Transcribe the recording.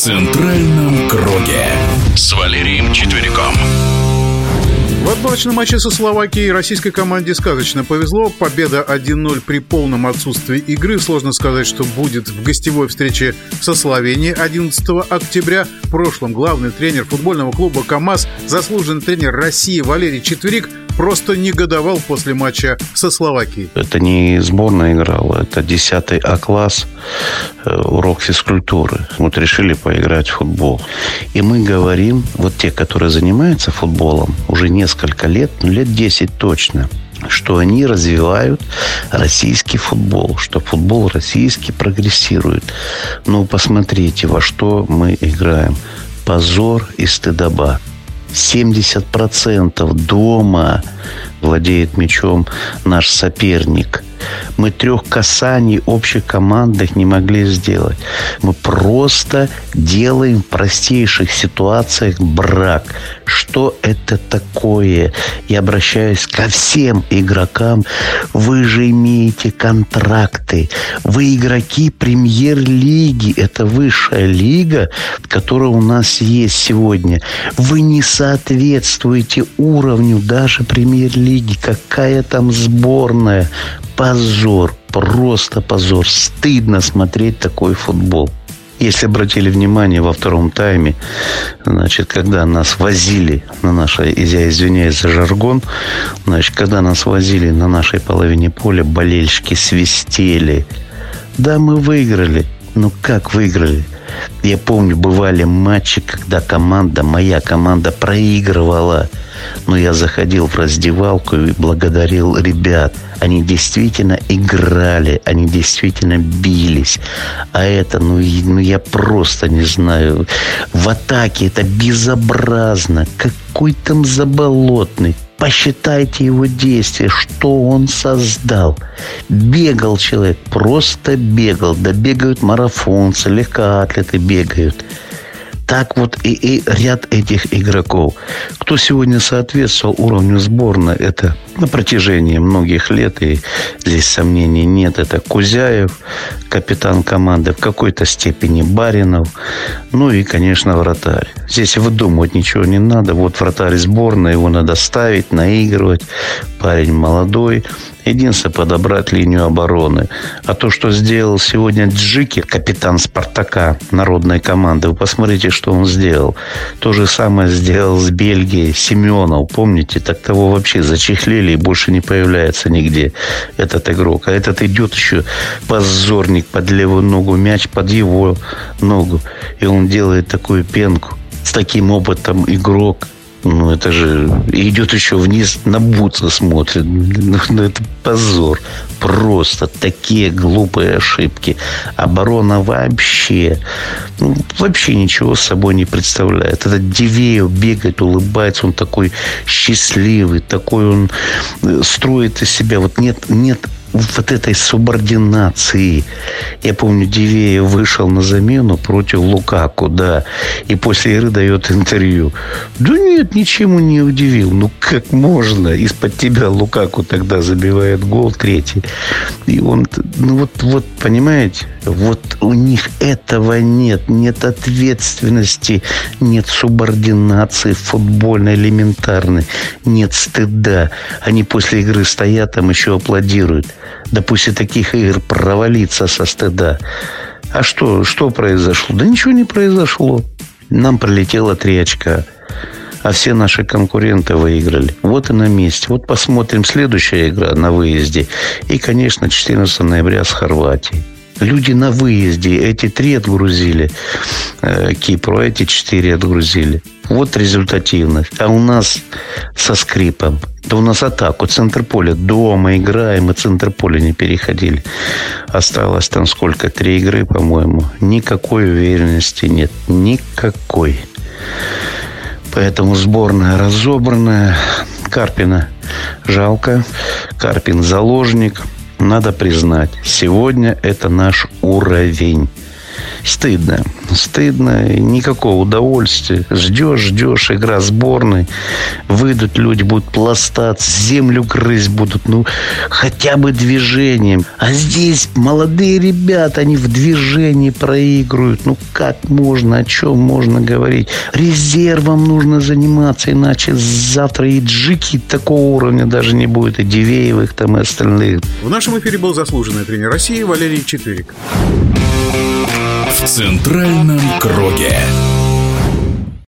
центральном круге» с Валерием Четвериком. В отборочном матче со Словакией российской команде сказочно повезло. Победа 1-0 при полном отсутствии игры. Сложно сказать, что будет в гостевой встрече со Словенией 11 октября. В прошлом главный тренер футбольного клуба КАМАЗ, заслуженный тренер России Валерий Четверик просто негодовал после матча со Словакией. Это не сборная играла, это 10 А-класс, э, урок физкультуры. Вот решили поиграть в футбол. И мы говорим, вот те, которые занимаются футболом уже несколько лет, ну лет 10 точно, что они развивают российский футбол, что футбол российский прогрессирует. Ну, посмотрите, во что мы играем. Позор и стыдоба. 70% дома владеет мячом наш соперник. Мы трех касаний общих командных не могли сделать. Мы просто делаем в простейших ситуациях брак. Что это такое? Я обращаюсь ко всем игрокам. Вы же имеете контракты. Вы игроки премьер-лиги. Это высшая лига, которая у нас есть сегодня. Вы не соответствуете уровню даже премьер-лиги. Какая там сборная? Позор, просто позор. Стыдно смотреть такой футбол. Если обратили внимание во втором тайме, значит, когда нас возили на нашей, я извиняюсь за жаргон, значит, когда нас возили на нашей половине поля, болельщики свистели. Да, мы выиграли. Ну как выиграли? Я помню, бывали матчи, когда команда, моя команда проигрывала. Но я заходил в раздевалку и благодарил ребят. Они действительно играли, они действительно бились. А это, ну, ну я просто не знаю. В атаке это безобразно. Какой там заболотный. Посчитайте его действия, что он создал. Бегал человек, просто бегал. Да бегают марафонцы, легкоатлеты бегают так вот и, и ряд этих игроков. Кто сегодня соответствовал уровню сборной, это на протяжении многих лет, и здесь сомнений нет, это Кузяев, капитан команды, в какой-то степени Баринов, ну и, конечно, вратарь. Здесь выдумывать ничего не надо. Вот вратарь сборной, его надо ставить, наигрывать. Парень молодой, Единственное, подобрать линию обороны. А то, что сделал сегодня Джики, капитан «Спартака», народной команды, вы посмотрите, что он сделал. То же самое сделал с Бельгией Семенов. Помните, так того вообще зачехлили и больше не появляется нигде этот игрок. А этот идет еще позорник под левую ногу, мяч под его ногу. И он делает такую пенку. С таким опытом игрок – ну, это же идет еще вниз, на Бутса смотрит. Ну, ну, это позор. Просто такие глупые ошибки. Оборона вообще, ну, вообще ничего с собой не представляет. Этот Дивеев бегает, улыбается, он такой счастливый, такой он э, строит из себя. Вот нет, нет вот этой субординации. Я помню, Дивея вышел на замену против Лукаку, да, и после игры дает интервью. Да нет, ничему не удивил. Ну, как можно? Из-под тебя Лукаку тогда забивает гол третий. И он, ну вот, вот, понимаете, вот у них этого нет. Нет ответственности, нет субординации футбольной элементарной, нет стыда. Они после игры стоят, там еще аплодируют да после таких игр провалиться со стыда. А что, что произошло? Да ничего не произошло. Нам пролетело три очка. А все наши конкуренты выиграли. Вот и на месте. Вот посмотрим следующая игра на выезде. И, конечно, 14 ноября с Хорватией. Люди на выезде. Эти три отгрузили э, Кипру, а эти четыре отгрузили. Вот результативность. А у нас со скрипом. Да у нас атаку. Центр поля. Дома играем, и центр поля не переходили. Осталось там сколько? Три игры, по-моему. Никакой уверенности нет. Никакой. Поэтому сборная разобранная. Карпина жалко. Карпин заложник. Надо признать, сегодня это наш уровень. Стыдно. Стыдно. Никакого удовольствия. Ждешь, ждешь. Игра сборной. Выйдут люди, будут пластаться. Землю грызть будут. Ну, хотя бы движением. А здесь молодые ребята, они в движении проигрывают. Ну, как можно, о чем можно говорить? Резервом нужно заниматься, иначе завтра и джики такого уровня даже не будет, и Дивеевых там и остальных. В нашем эфире был заслуженный тренер России Валерий Четырик. В центральном круге.